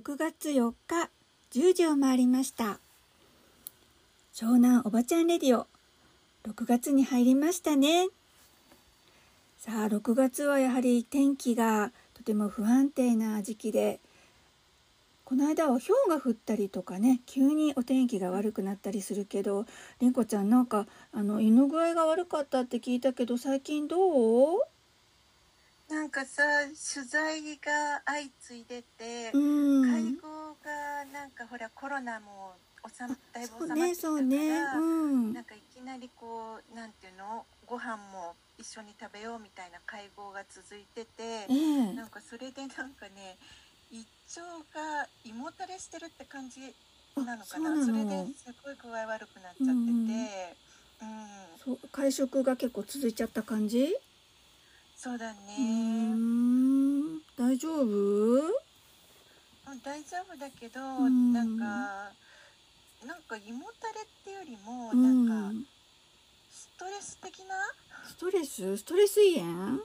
6月4日10時を回りました。湘南おばちゃんレディオ6月に入りましたね。さあ6月はやはり天気がとても不安定な時期でこの間は氷が降ったりとかね急にお天気が悪くなったりするけどりんこちゃんなんかあの胃の具合が悪かったって聞いたけど最近どう？なんかさ取材が相次いでて、うん。介護がなんかほらコロナも収まだいぶ収まってきたから、うねうん。なんかいきなりこうなんていうの？ご飯も一緒に食べようみたいな会合が続いててええ。なんかそれでなんかね胃腸が胃もたれしてるって感じなのかな？あそれですごい具合悪くなっちゃってて、うん。うん。そう会食が結構続いちゃった感じ？そうだね。う大丈夫？うん大丈夫だけど、ん。なんかなんか胃もたれってよりも、うん。なんかストレス的な？ストレス？ストレス胃炎？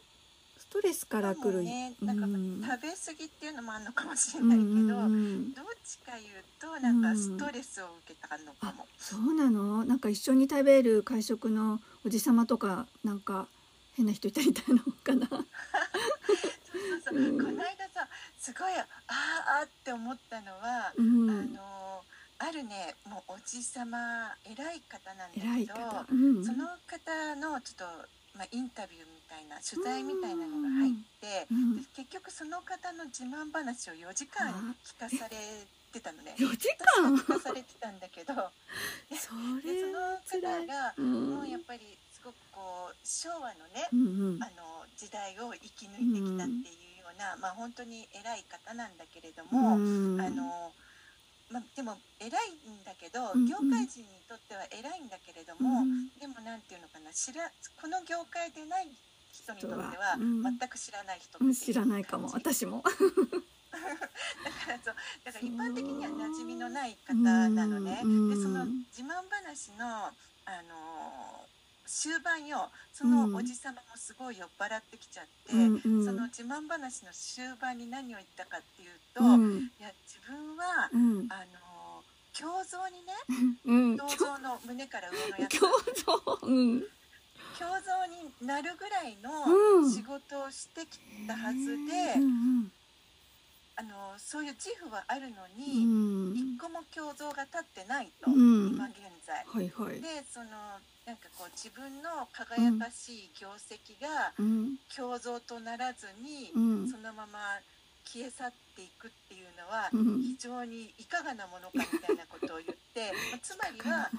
ストレスから来るもねなんかうん食べ過ぎっていうのもあるのかもしれないけど、うんうんうんどっちか言うとなんかストレスを受けたのかも、そうなの？なんか一緒に食べる会食のおじさまとかなんか変な人いたみたいなのかな。そうそうそう、うん。この間さすごいあーあーって思ったのは、うん。あのあるねもうおじさま偉い方なんだけど方、うん、その方のちょっと、まあ、インタビューみたいな取材みたいなのが入って、結局その方の自慢話を4時間聞かされてたのね。4時私間は聞かされてたんだけどでそでれその方がうんもうやっぱりすごくこう昭和のね、うんうんあの時代を生き抜いてきたっていうような、まあ本当に偉い方なんだけれども、うん。あのまあ、でも偉いんだけど、業界人にとっては偉いんだけれども、うん。でもなんていうのかな知らこの業界でない人にとっては全く知らない人うん知らないかも私も。だからそうだから一般的には馴染みのない方なのね、うん。でその自慢話のあの終盤よそのおじさまもすごい酔っ払ってきちゃって、うんうん。その自慢話の終盤に何を言ったかっていうと、うん。いや自分はうん。あの胸像にねうん。胸像の胸から上のやつ共像うん。胸像になるぐらいうん。の仕事をしてきたはずで、うんあのそういう自負はあるのうに、ん。一個も胸像が立ってないと、うん。今現在。はいはい。でそのなんかこう自分の輝かしい業績がうん。胸像とならずに、うん。そのまま消え去っていくっていうのは、うん。非常にいかがなものかみたいなことを言って、まあつまりは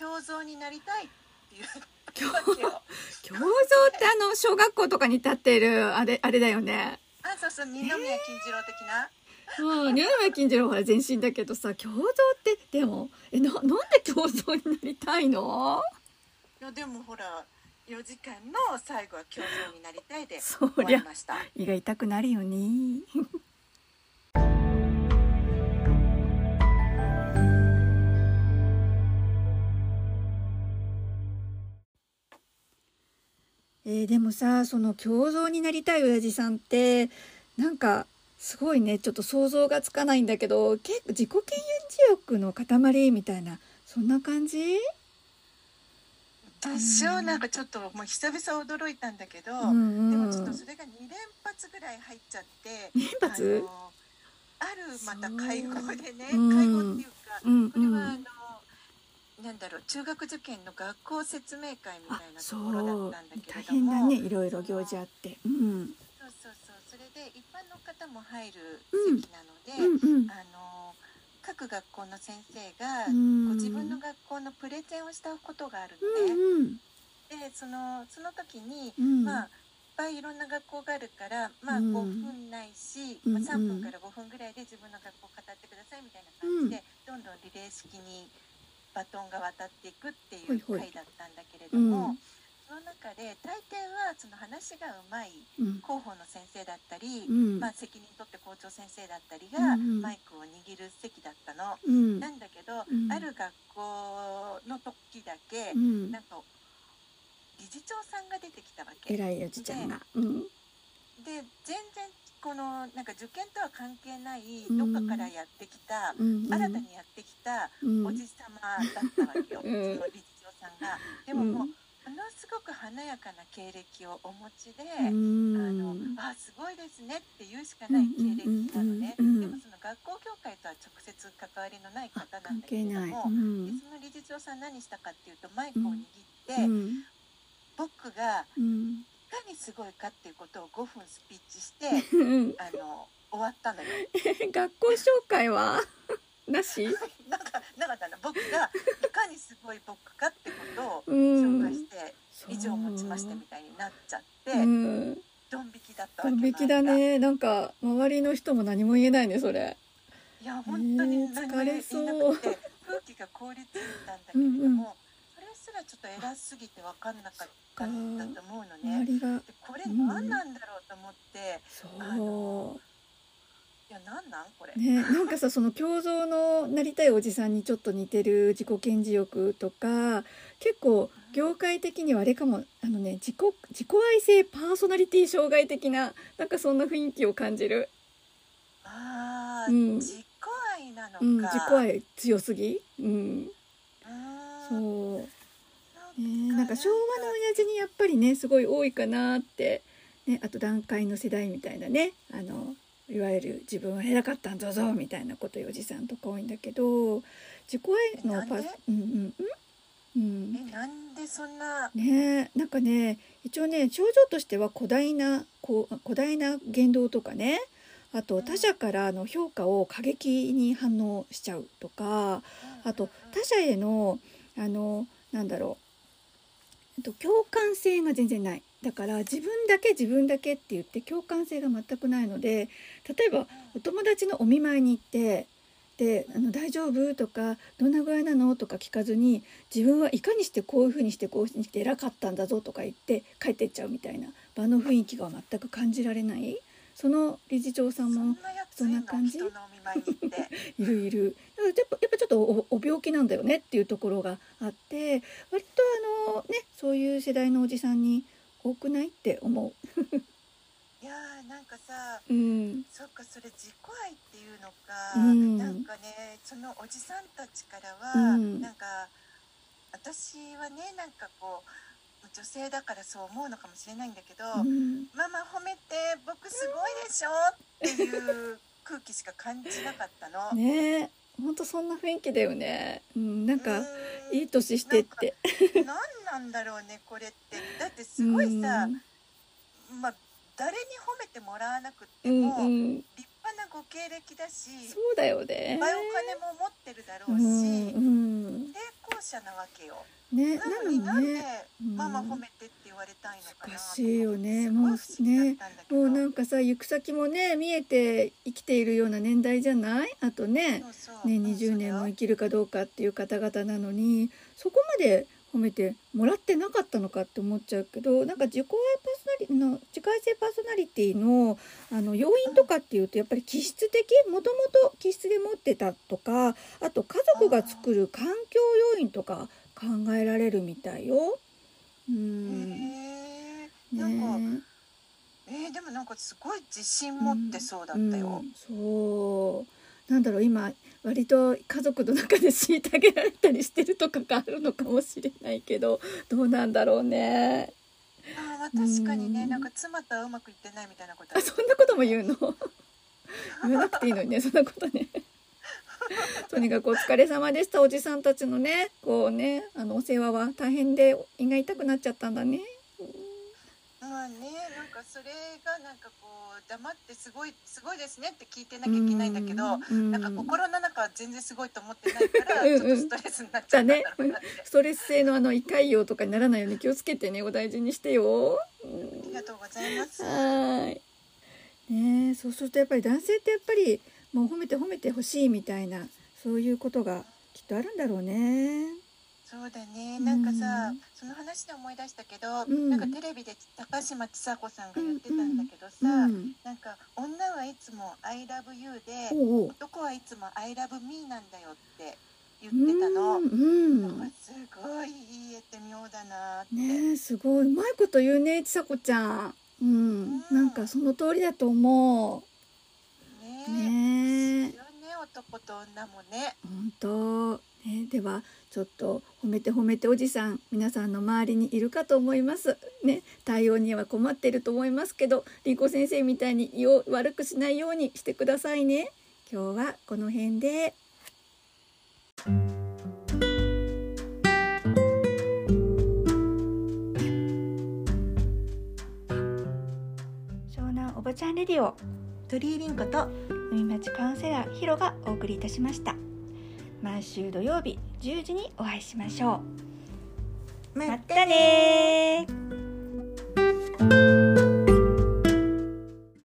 胸像になりたいっていうわけよ。共像ってあの小学校とかに立っているあれあれだよねあそうそう二宮金次郎的な。うん、二宮金次郎は全身だけどさ共像ってでもえななんで共像になりたいの？いやでもほら4時間の最後は胸像になりたいでそ終わりました。胃が痛くなるよねえーでもさその胸像になりたい親父さんってなんかすごいねちょっと想像がつかないんだけど結構自己顕示欲の塊みたいなそんな感じ？私はなんかちょっともう久々驚いたんだけど、うんうんでもちょっとそれが2連発ぐらい入っちゃって連発？あるまた会合でね、会合っていうか、うんこれはあうんのなんだろう中学受験の学校説明会みたいなとそころだうったんだけ大れども。変だねいろいろ行事あって。うん。そうそうそう。それで一般の方も入るうん。席なので、うんうん。あの各学校の先生が、うん。ご自分の学校のプレゼンをしたことがあるうのね。んうん。でそのその時に、うん。まあぱいいろんな学校があるからまあうん。5分ないし、うんまあ、3分から5分ぐらいで自分の学校を語ってくださいみたいな感じで、どんどんリレー式にバトンが渡っていくっていう回だったんだけれども、うん。その中で大抵はその話がうまいうん。広報の先生だったり、うん。まあ、責任取って校長先生だったりがマイクを握る席だったの。うん。なんだけど、うん。ある学校の時だけ、うん。なんか理事長さんが出てきたわけ。偉いおじちゃんが。うん。で全然このなんか受験とは関係ないうん。どっかからやってきた、うん。新たにやってきたうん。おじさまだったわけよ、うん。その理事長さんが。でももう、うん。ものすごく華やかな経歴をお持ちで、うん。あのあすごいですねって言うしかない経歴なのね、でもその学校協会とは直接関わりのない方なんだけれども、うその理事長さん何したかっていうとマイクを握って、うん。僕がうん。いかにすごいかっていうことを5分スピーチしてうん。あの終わったのよ。学校紹介は？なし？な なかったの僕がいかにすごい僕かってことをうん。紹介して以上持ちましてみたいになっちゃって、うん。ドン引きだったわけ完璧だ。ね。なんか周りの人も何も言えないねそれ。いや本当に何も言えなくて、空気が凍りついたんだけれども、うんうん。それすらちょっと偉すぎて分かんなかったんだと思うの周ね。でこれ何なんだろうと思って、あそのいや何なん？これ。うねなんかさその胸像のなりたいおじさんにちょっと似てる自己顕示欲とか結構業界的にはあれかも。あのね自己自己愛性パーソナリティ障害的ななんかそんな雰囲気を感じる、ああ、うん。自己愛なのか。うん、自己愛強すぎ。うん。うーん。そう。ね、なんか昭和の親父にやっぱりねすごい多いかなって、ね、あと段階の世代みたいなね。あのいわゆる自分は偉かったんだぞみたいなことおじさんとか多いんだけど自己愛のパなんで？うんうんうん。うんえなんでそんな？ねなんかね一応ね症状としては古代なこう古代な言動とかね。あと他者からの評価を過激に反応しちゃうとかあと他者へのあのなんだろう。えっと共感性が全然ないだから自分だけ自分だけって言って共感性が全くないので例えばお友達のお見舞いに行ってであの「大丈夫?」とか「どんな具合なの?」とか聞かずに自分はいかにしてこういうふうにしてこうにして偉かったんだぞとか言って帰ってっちゃうみたいな場の雰囲気が全く感じられないその理事長さんもそんな感じ？いに行って いるいるやっぱやっぱちょっとおお病気なんだよねっていうところがあって割とあのねそういう世代のおじさんに多くないって思いやーなんかさう。うん。そっかそれ自己愛っていうのか、うん。なんかねそのおじさんたちからは、うん。なんか私はねなんかこう女性だからそう思うのかもしれないんだけど、うん。ママ褒めて僕すごいでしょっていう空気しか感じなかったの。ねえほんとそんな雰囲気だよね、うん、なんかいい年してって。何なんだろうねこれって。だってすごいさ、まあ誰に褒めてもらわなくってうんも、うんうん。立派なご経歴だしいっそうだよね。ぱいお金も持ってるだろううし、んうん。成功者なわけよ。ねなのになんでねうん。ママ褒めてって言われたいのかな難しいよね。すごい不思議だったんだけど。もうなんかさ行く先もね見えて生きているような年代じゃない？あとねね、うん20年も生きるかどうかっていう方々なのにそこまで褒めてもらってなかったのかって思っちゃうけどなんか自己愛パーソナリの自己愛性パーソナリティのあの要因とかっていうとやっぱり気質的もともと気質で持ってたとかあと家族が作る環境要因とか考えられるみたいよ。うん。へえなんか、ねえ。ーでもなんかすごい自信持ってそうだったよ、うん。そう。なんだろう今割と家族の中で虐げられたりしてるとかがあるのかもしれないけどどうなんだろうね。あ確かにね、うん。なんか妻とはうまくいってないみたいなことあそんなことも言うの？言わなくていいのにね そんなことね。とにかくお疲れ様でした。おじさんたちのねこうねあのお世話は大変で胃が痛くなっちゃったんだね。まあねそれがなんかこう黙ってすごいすごいですねって聞いてなきゃいけないんだけど、うんなんか心の中は全然すごいと思ってないから ちょっとストレスになっちゃったんだろうなって、ストレス性のあの胃潰瘍とかにならないように気をつけてね。お大事にしてよ、うん。りがとうございます。はい。ねえ、そうするとやっぱり男性ってやっぱりもう褒めて褒めてほしいみたいなそういうことがきっとあるんだろうね。そうだね。うんなんかさ、その話で思い出したけど、んなんかテレビで高嶋ちさ子さんが言ってたんだけどさ、うん。なんか女はいつも I love you で、おうおう。男はいつも I love me なんだよって言ってたの。うんうん。すごい言えて妙だなって。ねえすごいうまいこと言うねちさ子ちゃん。うん、うんなんかその通りだと思ねう。ねえいいよね男と女もね。本当ね。ではちょっと褒めて褒めておじさん皆さんの周りにいるかと思います。ね。対応には困ってると思いますけどりんこ先生みたいに胃を悪くしないようにしてくださいね。今日はこの辺で。湘南おばちゃんレディオ鳥居凛子と海町カウンセラーヒロがお送りいたしました。毎週土曜日10時にお会いしましょう。またねー